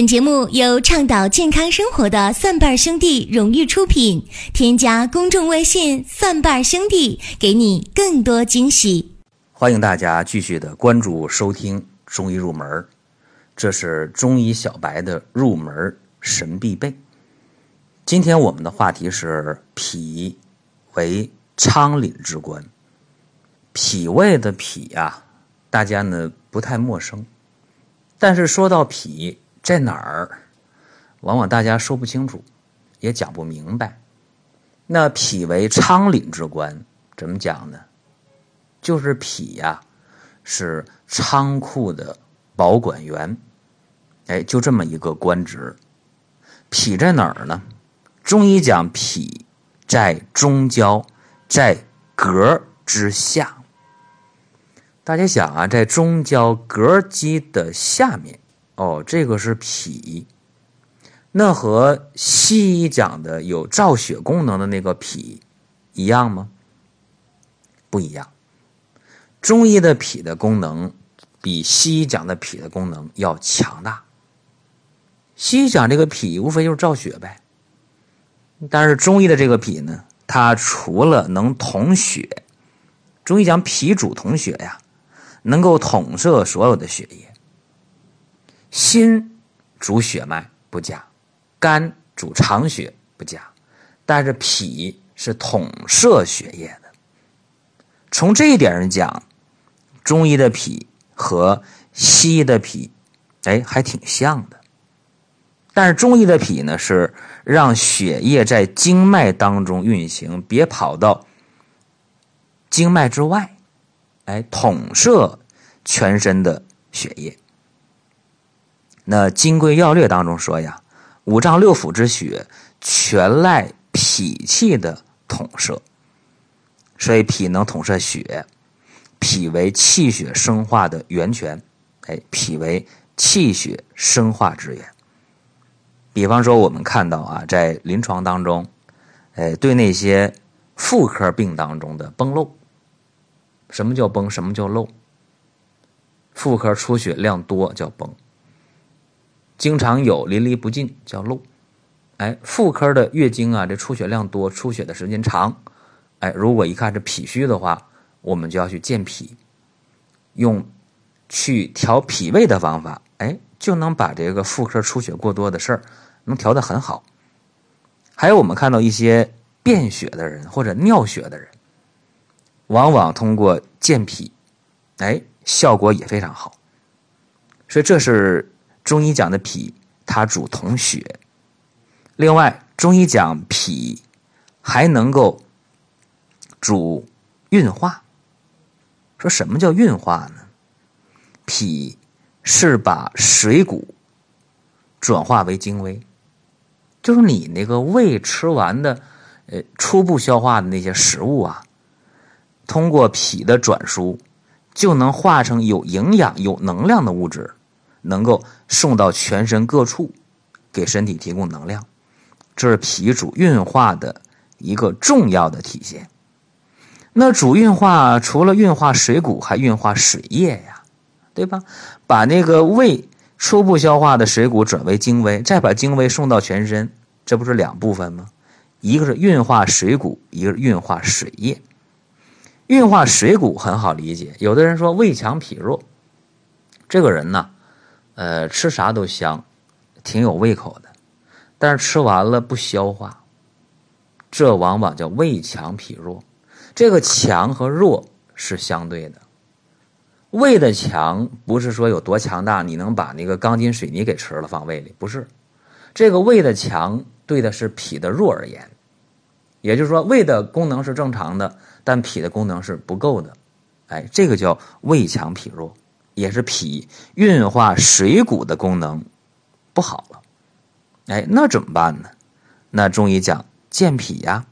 本节目由倡导健康生活的蒜瓣兄弟荣誉出品。添加公众微信“蒜瓣兄弟”，给你更多惊喜。欢迎大家继续的关注收听中医入门，这是中医小白的入门神必备。今天我们的话题是脾为昌廪之官，脾胃的脾啊，大家呢不太陌生，但是说到脾。在哪儿？往往大家说不清楚，也讲不明白。那脾为昌廪之官，怎么讲呢？就是脾呀，是仓库的保管员。哎，就这么一个官职。脾在哪儿呢？中医讲脾在中焦，在膈之下。大家想啊，在中焦膈肌的下面。哦，这个是脾，那和西医讲的有造血功能的那个脾一样吗？不一样。中医的脾的功能比西医讲的脾的功能要强大。西医讲这个脾无非就是造血呗，但是中医的这个脾呢，它除了能统血，中医讲脾主统血呀，能够统摄所有的血液。心主血脉不假，肝主藏血不假，但是脾是统摄血液的。从这一点上讲，中医的脾和西医的脾，哎，还挺像的。但是中医的脾呢，是让血液在经脉当中运行，别跑到经脉之外，哎，统摄全身的血液。那《金匮要略》当中说呀，五脏六腑之血全赖脾气的统摄，所以脾能统摄血，脾为气血生化的源泉，哎，脾为气血生化之源。比方说，我们看到啊，在临床当中，哎，对那些妇科病当中的崩漏，什么叫崩？什么叫漏？妇科出血量多叫崩。经常有淋漓不尽叫漏，哎，妇科的月经啊，这出血量多，出血的时间长，哎，如果一看是脾虚的话，我们就要去健脾，用去调脾胃的方法，哎，就能把这个妇科出血过多的事儿能调得很好。还有我们看到一些便血的人或者尿血的人，往往通过健脾，哎，效果也非常好。所以这是。中医讲的脾，它主统血。另外，中医讲脾还能够主运化。说什么叫运化呢？脾是把水谷转化为精微，就是你那个胃吃完的，呃，初步消化的那些食物啊，通过脾的转输，就能化成有营养、有能量的物质。能够送到全身各处，给身体提供能量，这是脾主运化的一个重要的体现。那主运化除了运化水谷，还运化水液呀，对吧？把那个胃初步消化的水谷转为精微，再把精微送到全身，这不是两部分吗？一个是运化水谷，一个是运化水液。运化水谷很好理解，有的人说胃强脾弱，这个人呢？呃，吃啥都香，挺有胃口的，但是吃完了不消化，这往往叫胃强脾弱。这个强和弱是相对的，胃的强不是说有多强大，你能把那个钢筋水泥给吃了放胃里，不是。这个胃的强对的是脾的弱而言，也就是说胃的功能是正常的，但脾的功能是不够的，哎，这个叫胃强脾弱。也是脾运化水谷的功能不好了，哎，那怎么办呢？那中医讲健脾呀，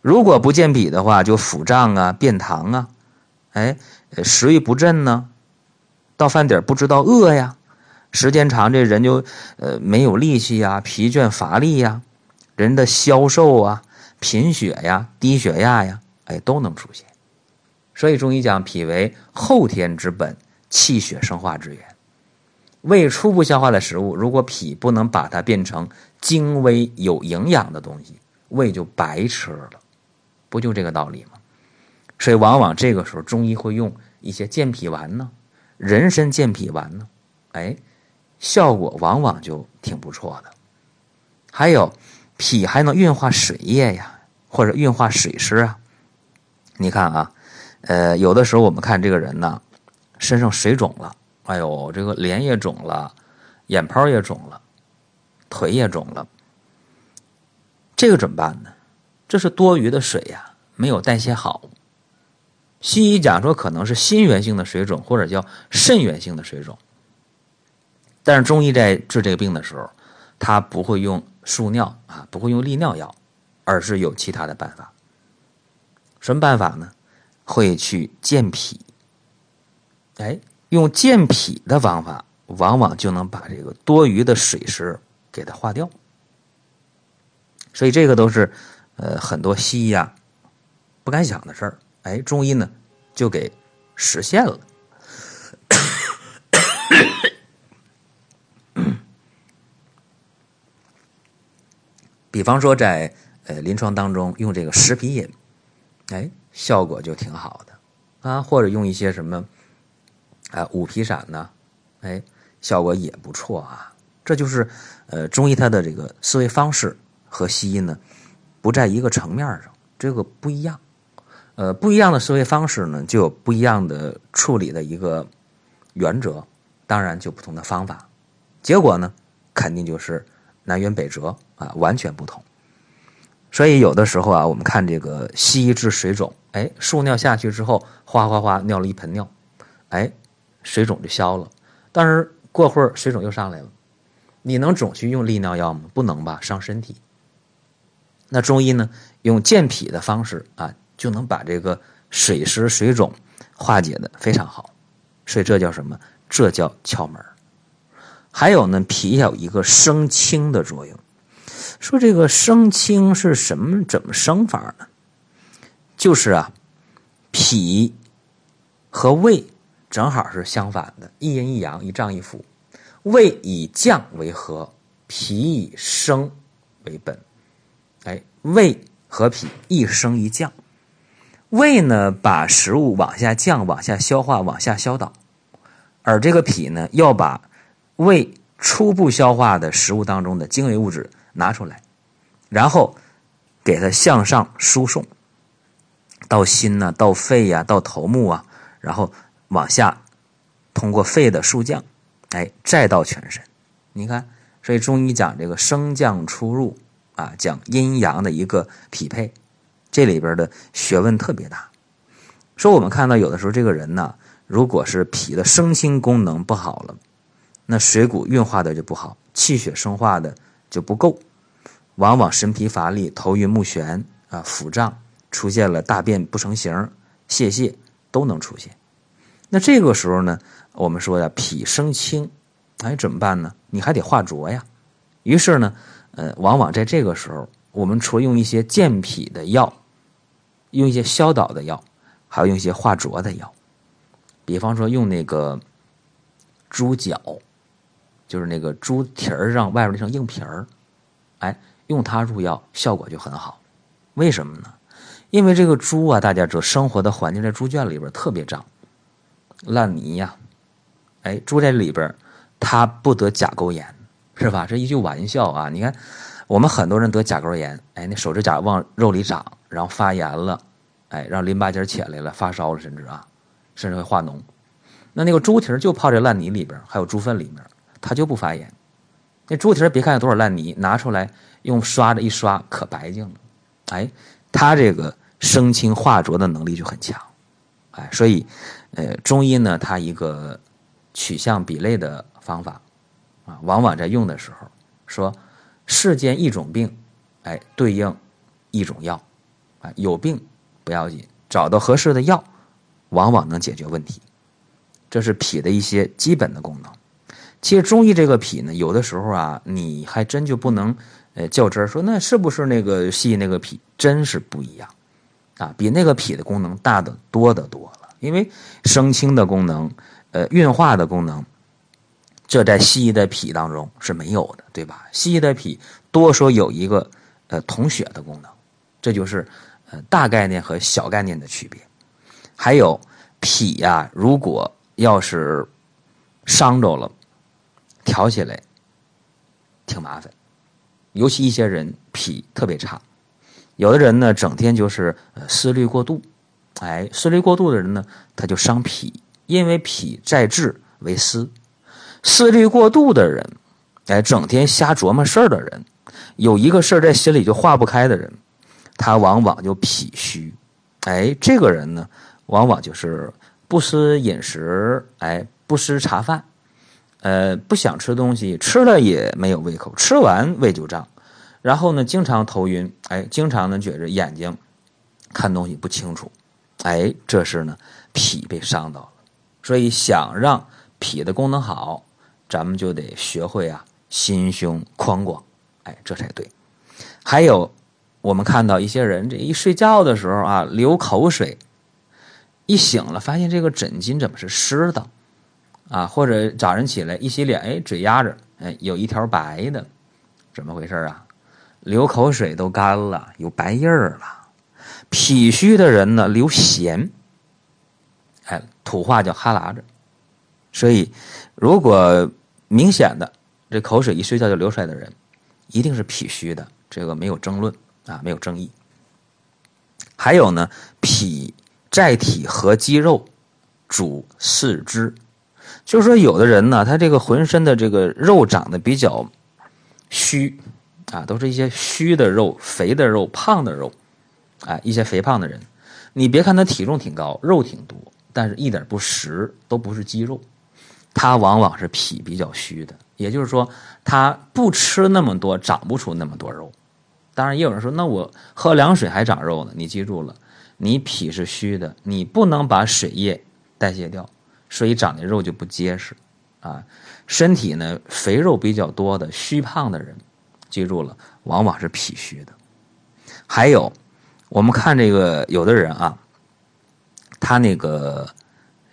如果不健脾的话，就腹胀啊、便溏啊，哎，食欲不振呢，到饭点不知道饿呀，时间长这人就呃没有力气呀、疲倦乏力呀，人的消瘦啊、贫血呀、低血压呀，哎，都能出现。所以中医讲脾为后天之本。气血生化之源，胃初步消化的食物，如果脾不能把它变成精微有营养的东西，胃就白吃了，不就这个道理吗？所以往往这个时候中医会用一些健脾丸呢，人参健脾丸呢，哎，效果往往就挺不错的。还有脾还能运化水液呀，或者运化水湿啊。你看啊，呃，有的时候我们看这个人呢，身上水肿了。哎呦，这个脸也肿了，眼泡也肿了，腿也肿了，这个怎么办呢？这是多余的水呀，没有代谢好。西医讲说可能是心源性的水肿，或者叫肾源性的水肿。但是中医在治这个病的时候，他不会用输尿啊，不会用利尿药，而是有其他的办法。什么办法呢？会去健脾。哎。用健脾的方法，往往就能把这个多余的水湿给它化掉。所以这个都是呃很多西医啊不敢想的事儿，哎，中医呢就给实现了。比方说在呃临床当中用这个石皮饮，哎，效果就挺好的啊，或者用一些什么。啊，五皮散呢，哎，效果也不错啊。这就是，呃，中医它的这个思维方式和西医呢，不在一个层面上，这个不一样。呃，不一样的思维方式呢，就有不一样的处理的一个原则，当然就不同的方法，结果呢，肯定就是南辕北辙啊，完全不同。所以有的时候啊，我们看这个西医治水肿，哎，输尿下去之后，哗哗哗尿了一盆尿，哎。水肿就消了，但是过会儿水肿又上来了，你能总去用利尿药吗？不能吧，伤身体。那中医呢，用健脾的方式啊，就能把这个水湿水肿化解的非常好，所以这叫什么？这叫窍门还有呢，脾有一个生清的作用。说这个生清是什么？怎么生法呢？就是啊，脾和胃。正好是相反的，一阴一阳，一胀一腑。胃以降为和，脾以升为本。哎，胃和脾一升一降。胃呢，把食物往下降，往下消化，往下消导；而这个脾呢，要把胃初步消化的食物当中的精微物质拿出来，然后给它向上输送到心呐，到肺呀，到头目啊，然后。往下，通过肺的肃降，哎，再到全身。你看，所以中医讲这个升降出入啊，讲阴阳的一个匹配，这里边的学问特别大。说我们看到有的时候这个人呢，如果是脾的升清功能不好了，那水谷运化的就不好，气血生化的就不够，往往神疲乏力、头晕目眩啊、腹胀，出现了大便不成形、泄泻都能出现。那这个时候呢，我们说呀，脾生清，哎，怎么办呢？你还得化浊呀。于是呢，呃，往往在这个时候，我们除了用一些健脾的药，用一些消导的药，还要用一些化浊的药。比方说用那个猪脚，就是那个猪蹄儿上外边那层硬皮儿，哎，用它入药效果就很好。为什么呢？因为这个猪啊，大家知道，生活的环境在猪圈里边特别脏。烂泥呀，哎，猪在里边它不得甲沟炎，是吧？这一句玩笑啊！你看，我们很多人得甲沟炎，哎，那手指甲往肉里长，然后发炎了，哎，让淋巴结起来了，发烧了，甚至啊，甚至会化脓。那那个猪蹄就泡在烂泥里边，还有猪粪里面，它就不发炎。那猪蹄别看有多少烂泥，拿出来用刷子一刷，可白净了。哎，它这个生清化浊的能力就很强，哎，所以。呃，中医呢，它一个取向比类的方法啊，往往在用的时候说，世间一种病，哎，对应一种药啊，有病不要紧，找到合适的药，往往能解决问题。这是脾的一些基本的功能。其实中医这个脾呢，有的时候啊，你还真就不能呃较真说，那是不是那个西医那个脾，真是不一样啊，比那个脾的功能大的多得多了。因为生清的功能，呃，运化的功能，这在西医的脾当中是没有的，对吧？西医的脾多说有一个呃统血的功能，这就是呃大概念和小概念的区别。还有脾呀，如果要是伤着了，调起来挺麻烦，尤其一些人脾特别差，有的人呢整天就是呃思虑过度，哎，思虑过度的人呢他就伤脾，因为脾在志为思，思虑过度的人，哎，整天瞎琢磨事儿的人，有一个事儿在心里就化不开的人，他往往就脾虚，哎，这个人呢往往就是不思饮食，哎。不思茶饭，呃，不想吃东西，吃了也没有胃口，吃完胃就胀，然后呢，经常头晕，哎，经常呢觉着眼睛看东西不清楚，哎，这是呢脾被伤到了，所以想让脾的功能好，咱们就得学会啊心胸宽广，哎，这才对。还有，我们看到一些人这一睡觉的时候啊流口水，一醒了发现这个枕巾怎么是湿的？啊，或者早晨起来一洗脸，哎，嘴压着，哎，有一条白的，怎么回事啊？流口水都干了，有白印儿了。脾虚的人呢，流涎，哎，土话叫哈喇子。所以，如果明显的这口水一睡觉就流出来的人，一定是脾虚的，这个没有争论啊，没有争议。还有呢，脾在体合肌肉，主四肢。就是说，有的人呢，他这个浑身的这个肉长得比较虚，啊，都是一些虚的肉、肥的肉、胖的肉，啊，一些肥胖的人，你别看他体重挺高，肉挺多，但是一点不实，都不是肌肉，他往往是脾比较虚的。也就是说，他不吃那么多，长不出那么多肉。当然，也有人说，那我喝凉水还长肉呢？你记住了，你脾是虚的，你不能把水液代谢掉。所以长的肉就不结实，啊，身体呢肥肉比较多的虚胖的人，记住了，往往是脾虚的。还有，我们看这个有的人啊，他那个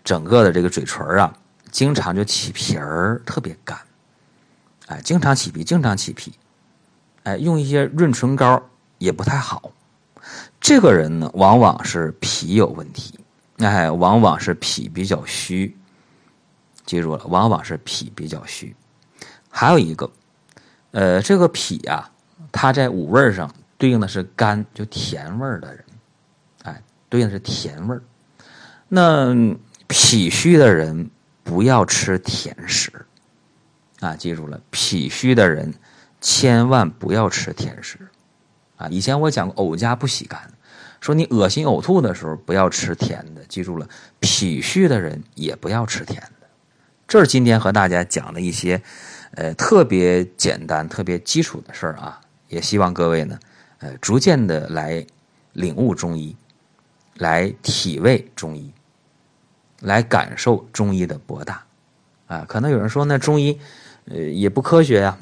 整个的这个嘴唇啊，经常就起皮儿，特别干，哎，经常起皮，经常起皮，哎，用一些润唇膏也不太好。这个人呢，往往是脾有问题。哎，往往是脾比较虚，记住了，往往是脾比较虚。还有一个，呃，这个脾啊，它在五味上对应的是甘，就甜味的人，哎，对应的是甜味那脾虚的人不要吃甜食，啊，记住了，脾虚的人千万不要吃甜食，啊，以前我讲过，藕家不喜甘。说你恶心呕吐的时候不要吃甜的，记住了，脾虚的人也不要吃甜的。这是今天和大家讲的一些，呃，特别简单、特别基础的事儿啊。也希望各位呢，呃，逐渐的来领悟中医，来体味中医，来感受中医的博大。啊，可能有人说那中医，呃，也不科学呀。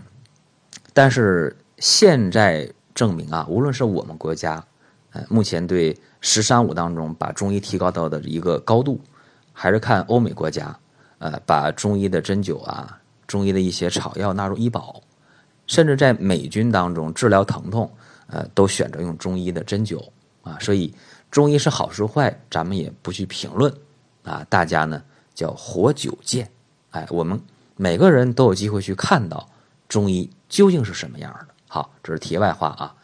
但是现在证明啊，无论是我们国家。呃，目前对“十三五”当中把中医提高到的一个高度，还是看欧美国家，呃，把中医的针灸啊、中医的一些草药纳入医保，甚至在美军当中治疗疼痛，呃，都选择用中医的针灸啊。所以中医是好是坏，咱们也不去评论啊。大家呢叫活久见，哎，我们每个人都有机会去看到中医究竟是什么样的。好，这是题外话啊。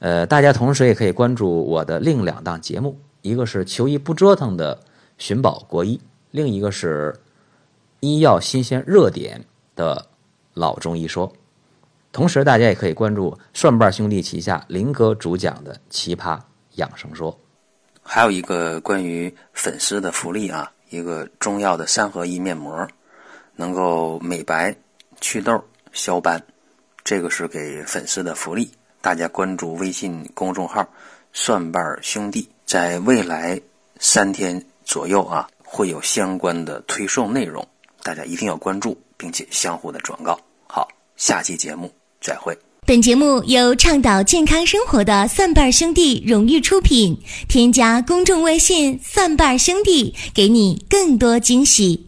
呃，大家同时也可以关注我的另两档节目，一个是求医不折腾的寻宝国医，另一个是医药新鲜热点的老中医说。同时，大家也可以关注蒜瓣兄弟旗下林哥主讲的奇葩养生说。还有一个关于粉丝的福利啊，一个中药的三合一面膜，能够美白、祛痘、消斑，这个是给粉丝的福利。大家关注微信公众号“蒜瓣兄弟”，在未来三天左右啊，会有相关的推送内容，大家一定要关注，并且相互的转告。好，下期节目再会。本节目由倡导健康生活的蒜瓣兄弟荣誉出品，添加公众微信“蒜瓣兄弟”，给你更多惊喜。